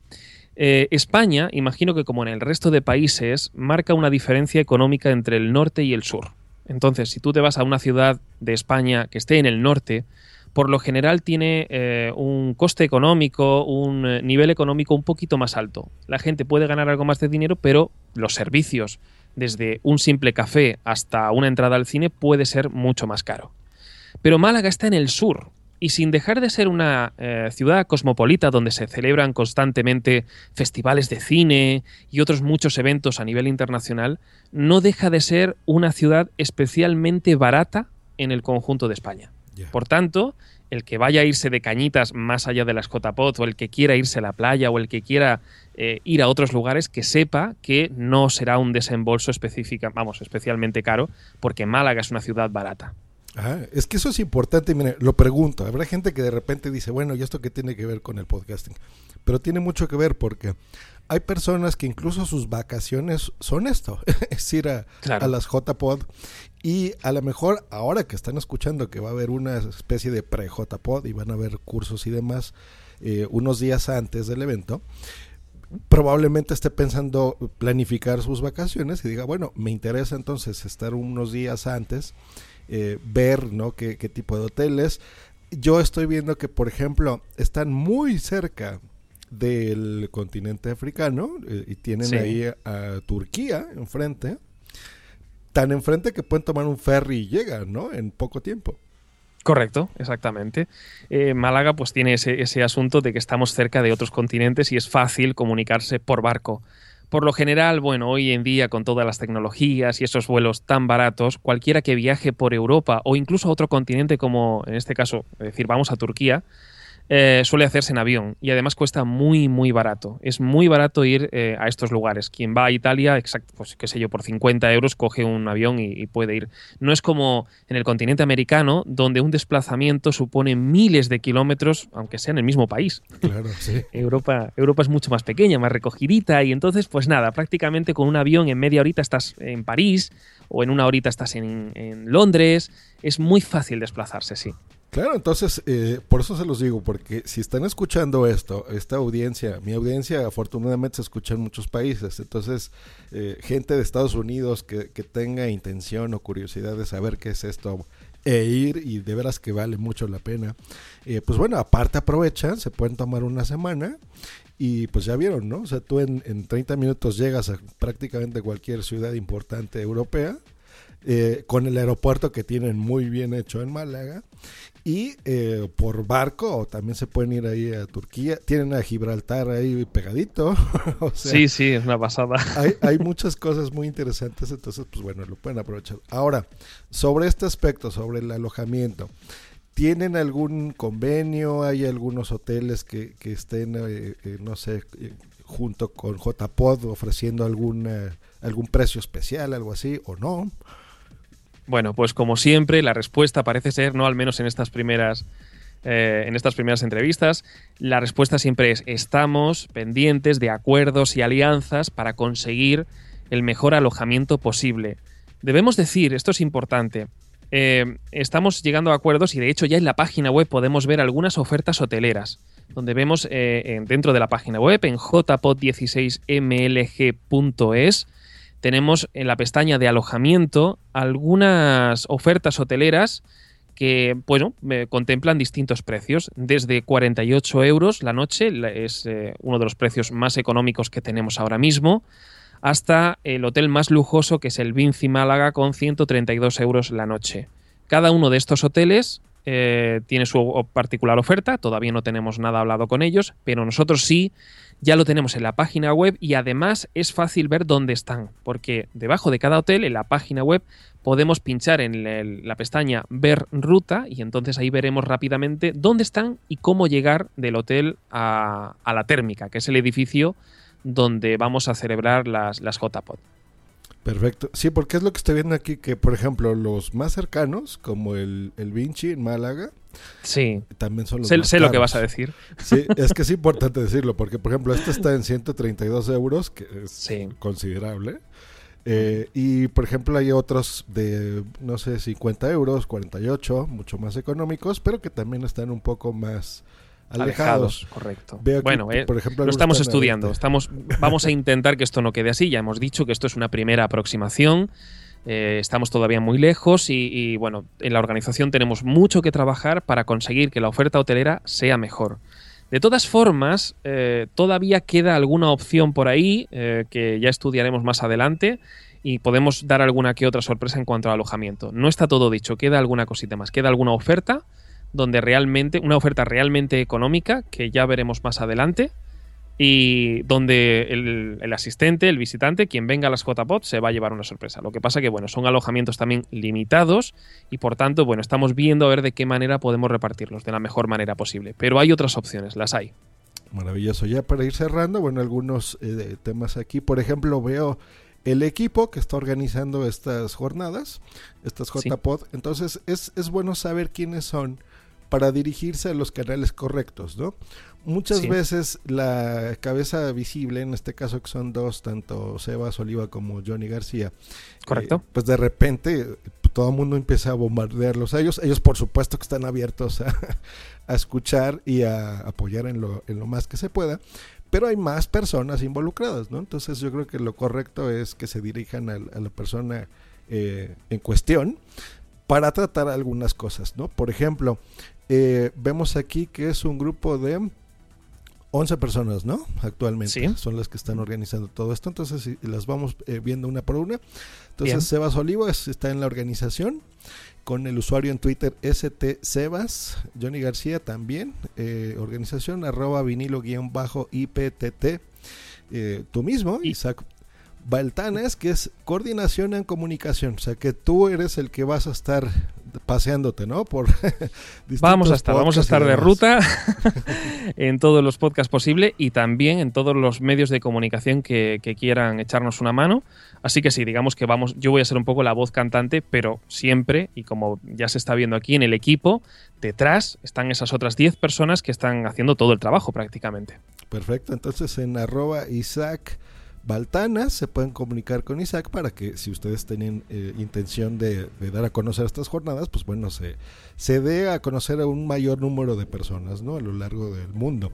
C: Eh, España, imagino que como en el resto de países, marca una diferencia económica entre el norte y el sur. Entonces, si tú te vas a una ciudad de España que esté en el norte, por lo general tiene eh, un coste económico, un eh, nivel económico un poquito más alto. La gente puede ganar algo más de dinero, pero los servicios, desde un simple café hasta una entrada al cine, puede ser mucho más caro. Pero Málaga está en el sur, y sin dejar de ser una eh, ciudad cosmopolita donde se celebran constantemente festivales de cine y otros muchos eventos a nivel internacional, no deja de ser una ciudad especialmente barata en el conjunto de España. Por tanto, el que vaya a irse de cañitas más allá de las JPOT o el que quiera irse a la playa o el que quiera eh, ir a otros lugares, que sepa que no será un desembolso específica, vamos, especialmente caro, porque Málaga es una ciudad barata.
A: Ajá, es que eso es importante, mire, lo pregunto. Habrá gente que de repente dice, bueno, ¿y esto qué tiene que ver con el podcasting? Pero tiene mucho que ver porque hay personas que incluso sus vacaciones son esto, es ir a,
C: Claro.
A: a las JPod y a lo mejor ahora que están escuchando que va a haber una especie de pre-JPod y van a haber cursos y demás eh, unos días antes del evento, probablemente esté pensando planificar sus vacaciones y diga, bueno, me interesa entonces estar unos días antes, eh, ver ¿no? qué, qué tipo de hoteles. Yo estoy viendo que, por ejemplo, están muy cerca del continente africano eh, y tienen
C: Sí.
A: ahí a, a Turquía enfrente. Tan enfrente que pueden tomar un ferry y llegan, ¿no? En poco tiempo.
C: Correcto, exactamente. Eh, Málaga pues tiene ese, ese asunto de que estamos cerca de otros continentes y es fácil comunicarse por barco. Por lo general, bueno, hoy en día con todas las tecnologías y esos vuelos tan baratos, cualquiera que viaje por Europa o incluso a otro continente como en este caso, es decir, vamos a Turquía, eh, suele hacerse en avión y además cuesta muy, muy barato. Es muy barato ir eh, a estos lugares. Quien va a Italia, exacto, pues qué sé yo, por 50 euros coge un avión y, y puede ir. No es como en el continente americano, donde un desplazamiento supone miles de kilómetros, aunque sea en el mismo país.
A: Claro, sí.
C: Europa, Europa es mucho más pequeña, más recogidita y entonces, pues nada, prácticamente con un avión en media horita estás en París o en una horita estás en, en Londres. Es muy fácil desplazarse, sí.
A: Claro, entonces, eh, por eso se los digo, porque si están escuchando esto, esta audiencia, mi audiencia afortunadamente se escucha en muchos países, entonces, eh, gente de Estados Unidos que, que tenga intención o curiosidad de saber qué es esto e ir y de veras que vale mucho la pena, eh, pues bueno, aparte aprovechan, se pueden tomar una semana y pues ya vieron, ¿no? O sea, tú en, en 30 minutos llegas a prácticamente cualquier ciudad importante europea, eh, con el aeropuerto que tienen muy bien hecho en Málaga. Y eh, por barco también se pueden ir ahí a Turquía. Tienen a Gibraltar ahí pegadito. o sea,
C: sí, sí, es una pasada.
A: hay, hay muchas cosas muy interesantes, entonces, pues bueno, lo pueden aprovechar. Ahora, sobre este aspecto, sobre el alojamiento, ¿tienen algún convenio? ¿Hay algunos hoteles que, que estén, eh, eh, no sé, eh, junto con JPod ofreciendo alguna, algún precio especial, algo así, o no?
C: Bueno, pues como siempre, la respuesta parece ser, no al menos en estas primeras, eh, en estas primeras entrevistas, la respuesta siempre es estamos pendientes de acuerdos y alianzas para conseguir el mejor alojamiento posible. Debemos decir, esto es importante, eh, estamos llegando a acuerdos y de hecho ya en la página web podemos ver algunas ofertas hoteleras, donde vemos eh, en- dentro de la página web en jpod16mlg.es tenemos en la pestaña de alojamiento algunas ofertas hoteleras que, bueno, contemplan distintos precios. Desde 48 euros la noche, es eh, uno de los precios más económicos que tenemos ahora mismo, hasta el hotel más lujoso que es el Vinci Málaga con 132 euros la noche. Cada uno de estos hoteles eh, tiene su particular oferta, todavía no tenemos nada hablado con ellos, pero nosotros sí ya lo tenemos en la página web y además es fácil ver dónde están, porque debajo de cada hotel, en la página web, podemos pinchar en la pestaña Ver ruta y entonces ahí veremos rápidamente dónde están y cómo llegar del hotel a, a la térmica, que es el edificio donde vamos a celebrar las, las JPod.
A: Perfecto. Sí, porque es lo que estoy viendo aquí, que por ejemplo los más cercanos, como el, el Vinci en Málaga,
C: Sí,
A: también son los
C: sé,
A: más
C: sé lo que vas a decir.
A: Sí, es que es importante decirlo, porque por ejemplo este está en 132 euros, que es
C: Sí.
A: considerable. Eh, y por ejemplo hay otros de, no sé, 50 euros, 48, mucho más económicos, pero que también están un poco más alejados.
C: correcto.
A: Veo aquí,
C: bueno, eh,
A: por ejemplo,
C: lo estamos estudiando.
A: 20.
C: Estamos, vamos a intentar que esto no quede así. Ya hemos dicho que esto es una primera aproximación. Eh, estamos todavía muy lejos y, y, bueno, en la organización tenemos mucho que trabajar para conseguir que la oferta hotelera sea mejor. De todas formas, eh, todavía queda alguna opción por ahí eh, que ya estudiaremos más adelante y podemos dar alguna que otra sorpresa en cuanto al alojamiento. No está todo dicho, queda alguna cosita más, queda alguna oferta donde realmente, una oferta realmente económica que ya veremos más adelante y donde el, el, asistente, el visitante, quien venga a las JPod se va a llevar una sorpresa. Lo que pasa que, bueno, son alojamientos también limitados y por tanto, bueno, estamos viendo a ver de qué manera podemos repartirlos de la mejor manera posible. Pero hay otras opciones, las hay.
A: Maravilloso. Ya para ir cerrando, bueno, algunos eh, temas aquí. Por ejemplo, veo el equipo que está organizando estas jornadas, estas JPod. Sí. Entonces, es, es bueno saber quiénes son para dirigirse a los canales correctos, ¿no? Muchas sí. veces la cabeza visible, en este caso que son dos, tanto Sebas Oliva como Johnny García,
C: correcto,
A: eh, pues de repente todo el mundo empieza a bombardearlos a ellos. Ellos por supuesto que están abiertos a, a escuchar y a apoyar en lo, en lo más que se pueda, pero hay más personas involucradas, ¿no? Entonces yo creo que lo correcto es que se dirijan a, a la persona eh, en cuestión para tratar algunas cosas, ¿no? Por ejemplo, eh, vemos aquí que es un grupo de 11 personas, ¿no? Actualmente
C: sí.
A: son las que están organizando todo esto. Entonces, las vamos eh, viendo una por una. Entonces, Bien. Sebas Olivas está en la organización con el usuario en Twitter ST Sebas. Johnny García también, eh, organización arroba vinilo-IPTT. Eh, tú mismo,
C: y
A: Isaac Baltanes, que es coordinación en comunicación. O sea, que tú eres el que vas a estar paseándote, ¿no? Por
C: vamos a estar, vamos a estar de ruta en todos los podcasts posible y también en todos los medios de comunicación que, que, quieran echarnos una mano. Así que sí, digamos que vamos, yo voy a ser un poco la voz cantante, pero siempre, y como ya se está viendo aquí en el equipo, detrás están esas otras 10 personas que están haciendo todo el trabajo prácticamente.
A: Perfecto, entonces en arroba Isaac Baltanas se pueden comunicar con Isaac para que si ustedes tienen eh, intención de, de, dar a conocer estas jornadas, pues bueno, se, se dé a conocer a un mayor número de personas ¿no? a lo largo del mundo.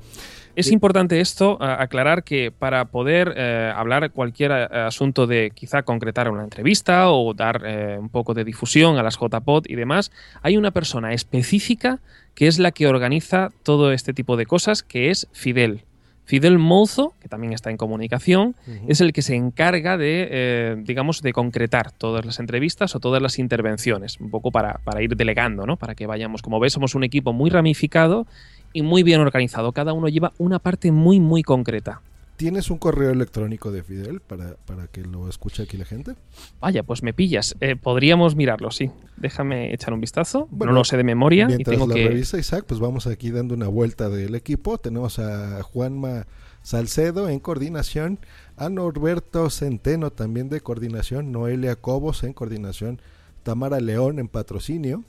C: Es eh, importante esto, aclarar que para poder eh, hablar cualquier asunto de quizá concretar una entrevista o dar eh, un poco de difusión a las JPod y demás, hay una persona específica que es la que organiza todo este tipo de cosas, que es Fidel. Fidel Mouzo, que también está en comunicación, uh -huh. es el que se encarga de, eh, digamos, de concretar todas las entrevistas o todas las intervenciones, un poco para, para, ir delegando, ¿no? Para que vayamos, como ves, somos un equipo muy ramificado y muy bien organizado. Cada uno lleva una parte muy, muy concreta.
A: ¿Tienes un correo electrónico de Fidel para, para, que lo escuche aquí la gente?
C: Vaya, pues me pillas. Eh, podríamos mirarlo, sí. Déjame echar un vistazo. Bueno, no lo sé de memoria.
A: Mientras
C: y tengo
A: la
C: que...
A: revisa Isaac, pues vamos aquí dando una vuelta del equipo. Tenemos a Juanma Salcedo en coordinación, a Norberto Centeno también de coordinación, Noelia Cobos en coordinación, Tamara León en patrocinio,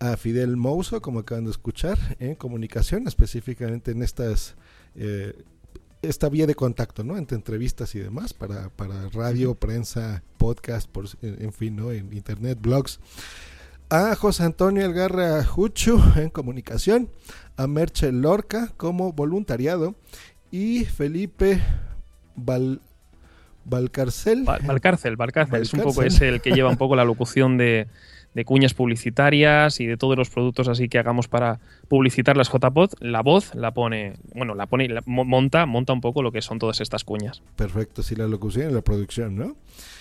A: a Fidel Mouso, como acaban de escuchar, en comunicación, específicamente en estas eh, esta vía de contacto, ¿no? Entre entrevistas y demás, para, para radio, prensa, podcast, por, en fin, ¿no? En internet, blogs. A José Antonio Algarra Juchu en comunicación, a Merche Lorca como voluntariado y Felipe Val, Valcarcel.
C: Val, Valcárcel, Valcárcel, es un poco es el que lleva un poco la locución de, de cuñas publicitarias y de todos los productos así que hagamos para publicitar las JPod, la voz la pone, bueno, la pone, la, monta, monta un poco lo que son todas estas cuñas.
A: Perfecto, sí, la locución y la producción, ¿no?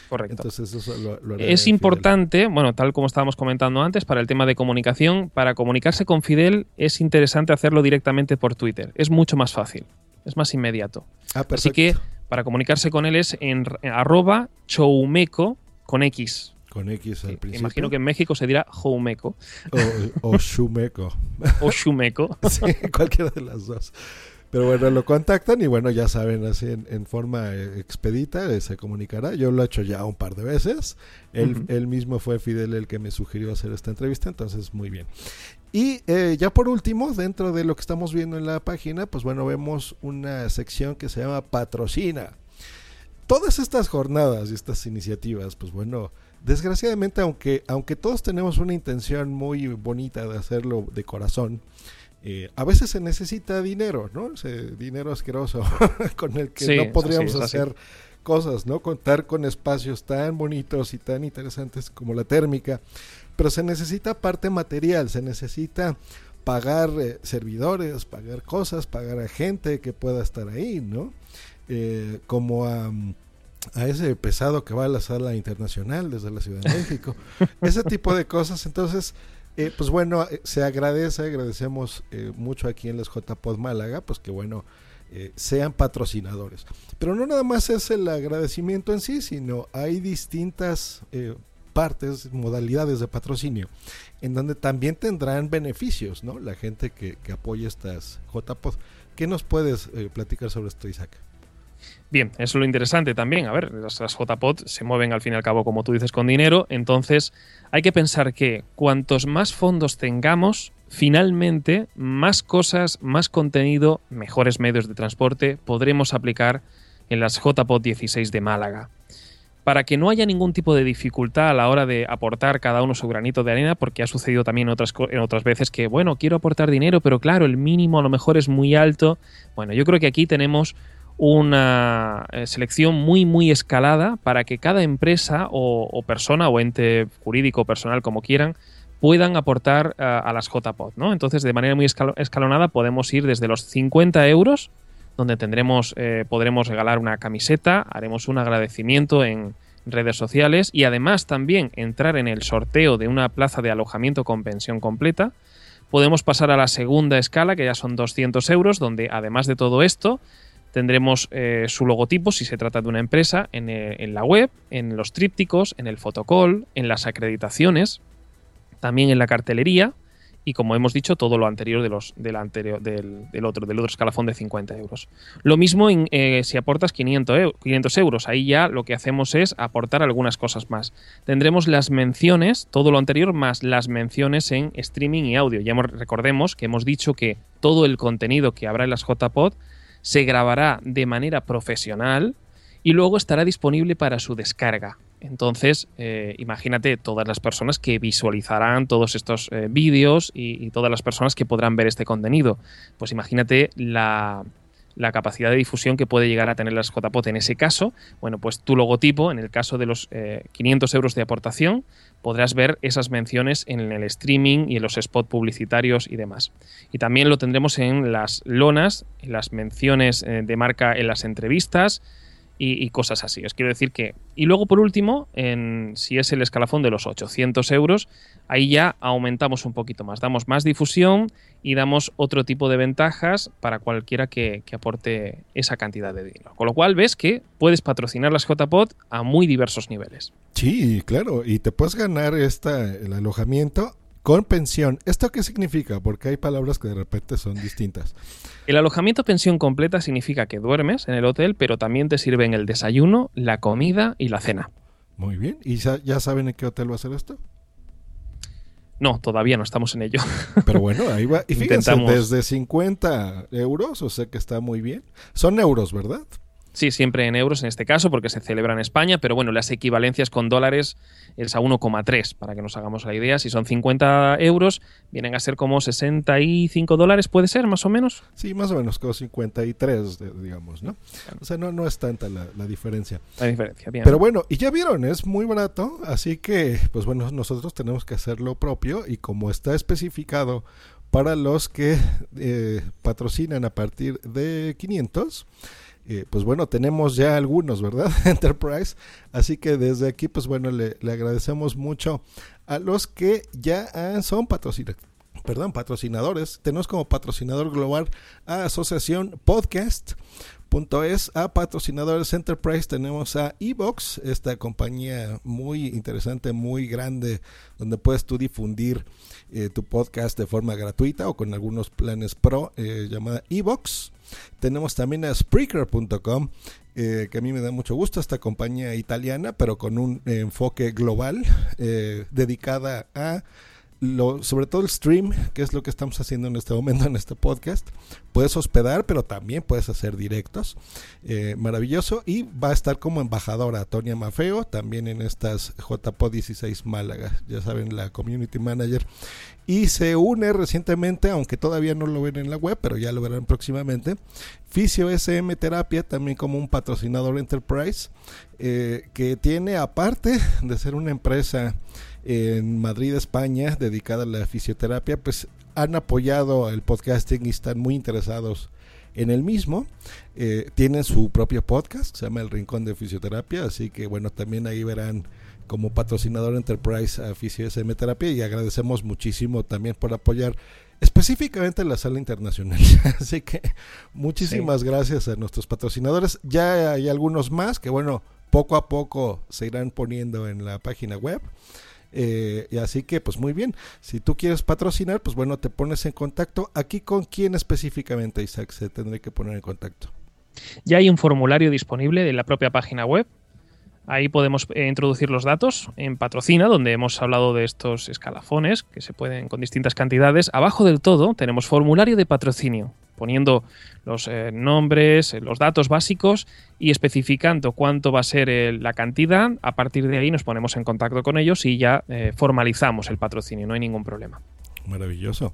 C: Correcto.
A: Entonces eso lo, lo
C: es importante, Fidel. bueno, tal como estábamos comentando antes, para el tema de comunicación, para comunicarse con Fidel es interesante hacerlo directamente por Twitter. Es mucho más fácil, es más inmediato.
A: Ah,
C: Así que para comunicarse con él es en, en arroba choumeco con X,
A: con X al principio.
C: Imagino que en México se dirá Joumeco.
A: O, o Shumeco.
C: o Shumeco.
A: sí, cualquiera de las dos. Pero bueno, lo contactan y bueno, ya saben, así en, en forma expedita eh, se comunicará. Yo lo he hecho ya un par de veces. Él, uh -huh. él, mismo fue Fidel el que me sugirió hacer esta entrevista, entonces muy bien. Y eh, ya por último, dentro de lo que estamos viendo en la página, pues bueno, vemos una sección que se llama Patrocina. Todas estas jornadas y estas iniciativas, pues bueno, desgraciadamente, aunque, aunque todos tenemos una intención muy bonita de hacerlo de corazón, eh, a veces se necesita dinero, ¿no? Ese dinero asqueroso con el que
C: sí,
A: no podríamos
C: así,
A: hacer cosas, ¿no? Contar con espacios tan bonitos y tan interesantes como la térmica, pero se necesita parte material, se necesita pagar eh, servidores, pagar cosas, pagar a gente que pueda estar ahí, ¿no? Eh, como a... Um, a ese pesado que va a la sala internacional desde la Ciudad de México, ese tipo de cosas. Entonces, eh, pues bueno, se agradece, agradecemos eh, mucho aquí en los JPod Málaga, pues que bueno, eh, sean patrocinadores. Pero no nada más es el agradecimiento en sí, sino hay distintas eh, partes, modalidades de patrocinio, en donde también tendrán beneficios, ¿no? La gente que, que apoya estas JPOD. ¿Qué nos puedes eh, platicar sobre esto, Isaac?
C: Bien, eso es lo interesante también. A ver, las, las JPOD se mueven al fin y al cabo, como tú dices, con dinero. Entonces, hay que pensar que cuantos más fondos tengamos, finalmente, más cosas, más contenido, mejores medios de transporte podremos aplicar en las JPOD 16 de Málaga. Para que no haya ningún tipo de dificultad a la hora de aportar cada uno su granito de arena, porque ha sucedido también otras, en otras veces que, bueno, quiero aportar dinero, pero claro, el mínimo a lo mejor es muy alto. Bueno, yo creo que aquí tenemos una eh, selección muy muy escalada para que cada empresa o, persona o ente jurídico personal como quieran puedan aportar uh, a las JPOD, ¿no? Entonces, de manera muy escal escalonada podemos ir desde los 50 euros, donde tendremos, eh, podremos regalar una camiseta, haremos un agradecimiento en redes sociales y además también entrar en el sorteo de una plaza de alojamiento con pensión completa. Podemos pasar a la segunda escala, que ya son 200 euros, donde además de todo esto, tendremos eh, su logotipo, si se trata de una empresa, en, eh, en, la web, en los trípticos, en el fotocall, en las acreditaciones, también en la cartelería y, como hemos dicho, todo lo anterior, de los, del, anterior del, del, otro, del otro escalafón de 50 euros. Lo mismo eh, si aportas 500, eu 500 euros. Ahí ya lo que hacemos es aportar algunas cosas más. Tendremos las menciones, todo lo anterior, más las menciones en streaming y audio. Ya recordemos que hemos dicho que todo el contenido que habrá en las JPod se grabará de manera profesional y luego estará disponible para su descarga. Entonces, eh, imagínate todas las personas que visualizarán todos estos eh, vídeos y, todas las personas que podrán ver este contenido. Pues imagínate la, la, capacidad de difusión que puede llegar a tener las JPOT en ese caso. Bueno, pues tu logotipo, en el caso de los eh, 500 euros de aportación, podrás ver esas menciones en el streaming y en los spots publicitarios y demás. Y también lo tendremos en las lonas, en las menciones eh, de marca en las entrevistas, y, cosas así. Os quiero decir que. Y luego, por último, en, si es el escalafón de los 800 euros, ahí ya aumentamos un poquito más. Damos más difusión y damos otro tipo de ventajas para cualquiera que, que aporte esa cantidad de dinero. Con lo cual, ves que puedes patrocinar las JPod a muy diversos niveles.
A: Sí, claro. Y te puedes ganar esta, el alojamiento con pensión. ¿Esto qué significa? Porque hay palabras que de repente son distintas.
C: El alojamiento pensión completa significa que duermes en el hotel, pero también te sirven el desayuno, la comida y la cena.
A: Muy bien. ¿Y ya saben en qué hotel va a ser esto?
C: No, todavía no estamos en ello.
A: Pero bueno, ahí va. Y fíjense, Intentamos... desde 50 euros, o sea que está muy bien. Son euros, ¿verdad?
C: Sí, siempre en euros en este caso, porque se celebra en España, pero bueno, las equivalencias con dólares es a 1,3, para que nos hagamos la idea. Si son 50 euros, vienen a ser como 65 dólares, ¿puede ser, más o menos?
A: Sí, más o menos, como 53, digamos, ¿no? O sea, no, no es tanta la, la diferencia.
C: La diferencia, bien.
A: Pero bueno, y ya vieron, es muy barato, así que, pues bueno, nosotros tenemos que hacer lo propio y como está especificado para los que eh, patrocinan a partir de 500, pues bueno, tenemos ya algunos, ¿verdad? Enterprise. Así que desde aquí, pues bueno, le, le agradecemos mucho a los que ya ah, son patrocinadores. Perdón, patrocinadores. Tenemos como patrocinador global a Asociación Podcast. Punto es a patrocinadores Enterprise tenemos a Evox, esta compañía muy interesante, muy grande, donde puedes tú difundir eh, tu podcast de forma gratuita o con algunos planes pro, eh, llamada Evox. Tenemos también a Spreaker.com, eh, que a mí me da mucho gusto, esta compañía italiana, pero con un enfoque global, eh, dedicada a sobre todo el stream, que es lo que estamos haciendo en este momento en este podcast. Puedes hospedar, pero también puedes hacer directos. Eh, maravilloso. Y va a estar como embajadora Tonia Mafeo, también en estas JPO 16 Málaga. Ya saben, la community manager. Y se une recientemente, aunque todavía no lo ven en la web, pero ya lo verán próximamente. Fisio SM Terapia, también como un patrocinador Enterprise, eh, que tiene, aparte de ser una empresa en Madrid, España, dedicada a la fisioterapia, pues han apoyado el podcasting y están muy interesados en el mismo. Eh, tienen su propio podcast, se llama El Rincón de Fisioterapia, así que bueno, también ahí verán como patrocinador Enterprise a Fisio SM Terapia y agradecemos muchísimo también por apoyar específicamente en la sala internacional. Así que muchísimas gracias a nuestros patrocinadores. Ya hay algunos más que, bueno, poco a poco se irán poniendo en la página web. Eh, y así que, pues muy bien, si tú quieres patrocinar, pues bueno, te pones en contacto. Aquí con quién específicamente, Isaac, se tendré que poner en contacto.
C: Ya hay un formulario disponible en la propia página web. Ahí podemos eh, introducir los datos en Patrocina, donde hemos hablado de estos escalafones que se pueden con distintas cantidades. Abajo del todo tenemos formulario de patrocinio, poniendo los eh, nombres, los datos básicos y especificando cuánto va a ser la cantidad. A partir de ahí nos ponemos en contacto con ellos y ya formalizamos el patrocinio, no hay ningún problema.
A: Maravilloso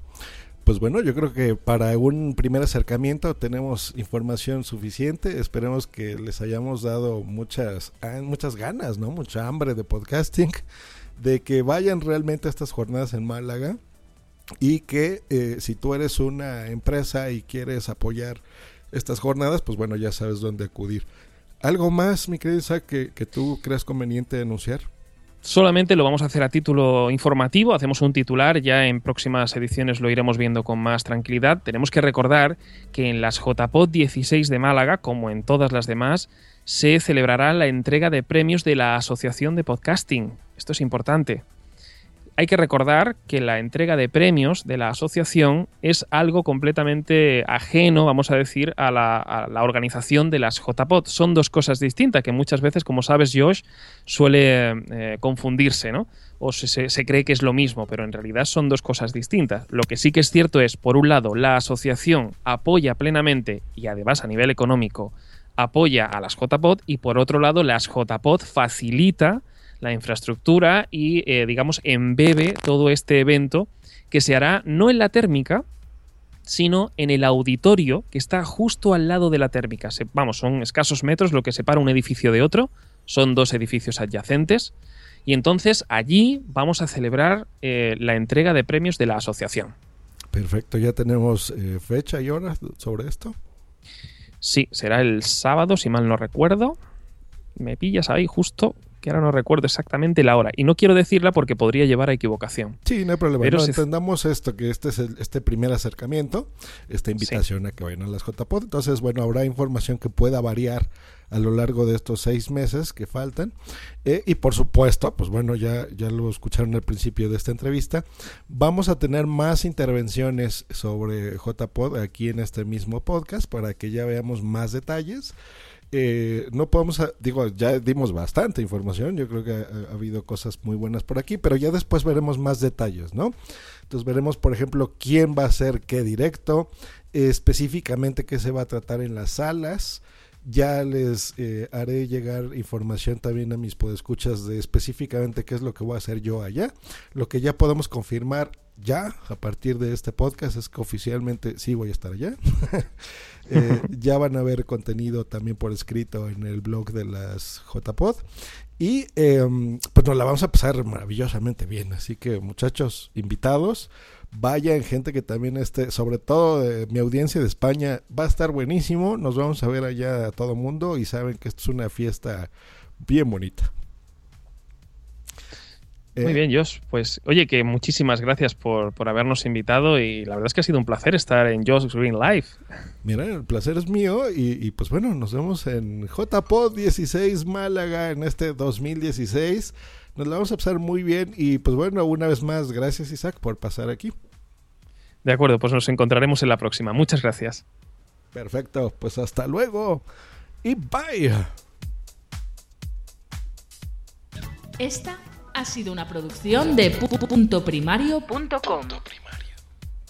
A: pues bueno, yo creo que para un primer acercamiento tenemos información suficiente. Esperemos que les hayamos dado muchas, ah, muchas ganas, ¿no? Mucha hambre de podcasting, de que vayan realmente a estas jornadas en Málaga y que eh, si tú eres una empresa y quieres apoyar estas jornadas, pues bueno, ya sabes dónde acudir. ¿Algo más, mi querida que, que tú creas conveniente anunciar?
C: Solamente lo vamos a hacer a título informativo, hacemos un titular, ya en próximas ediciones lo iremos viendo con más tranquilidad. Tenemos que recordar que en las JPOD 16 de Málaga, como en todas las demás, se celebrará la entrega de premios de la Asociación de Podcasting. Esto es importante. Hay que recordar que la entrega de premios de la asociación es algo completamente ajeno, vamos a decir, a la, organización de las JPOT. Son dos cosas distintas que muchas veces, como sabes, Josh, suele eh, confundirse, ¿no? O se, cree que es lo mismo, pero en realidad son dos cosas distintas. Lo que sí que es cierto es, por un lado, la asociación apoya plenamente, y además a nivel económico, apoya a las JPOT, y por otro lado, las JPOT facilita la infraestructura y, eh, digamos, embebe todo este evento que se hará no en la térmica, sino en el auditorio que está justo al lado de la térmica. vamos, son escasos metros lo que separa un edificio de otro, son dos edificios adyacentes, y entonces allí vamos a celebrar eh, la entrega de premios de la asociación.
A: Perfecto, ¿ya tenemos eh, fecha y hora sobre esto?
C: Sí, será el sábado, si mal no recuerdo. Me pillas ahí justo que ahora no recuerdo exactamente la hora. Y no quiero decirla porque podría llevar a equivocación.
A: Sí, no hay problema. Pero entendamos esto, que este es este primer acercamiento, esta invitación a que vayan a las JPod. Entonces, bueno, habrá información que pueda variar a lo largo de estos seis meses que faltan. Eh, y por supuesto, pues bueno, ya, ya lo escucharon al principio de esta entrevista, vamos a tener más intervenciones sobre JPod aquí en este mismo podcast para que ya veamos más detalles. Eh, no podemos, digo, ya dimos bastante información, yo creo que ha, habido cosas muy buenas por aquí, pero ya después veremos más detalles, ¿no? Entonces veremos, por ejemplo, quién va a hacer qué directo, específicamente qué se va a tratar en las salas. Ya les eh, haré llegar información también a mis podescuchas de específicamente qué es lo que voy a hacer yo allá. Lo que ya podemos confirmar ya a partir de este podcast es que oficialmente sí voy a estar allá. Eh, ya van a ver contenido también por escrito en el blog de las JPod. Y em, pues nos la vamos a pasar maravillosamente bien. Así que muchachos, invitados, vayan gente que también esté, sobre todo mi audiencia de España, va a estar buenísimo. Nos vamos a ver allá a todo mundo y saben que esto es una fiesta bien bonita.
C: Muy eh, bien, Josh. Pues oye, que muchísimas gracias por, habernos invitado y la verdad es que ha sido un placer estar en Josh Green Life.
A: Mira, el placer es mío y, pues bueno, nos vemos en JPod 16 Málaga en este 2016. Nos la vamos a pasar muy bien y pues bueno, una vez más, gracias Isaac por pasar aquí.
C: De acuerdo, pues nos encontraremos en la próxima. Muchas gracias.
A: Perfecto, pues hasta luego y bye.
E: Esta ha sido una producción de puntoprimario.com.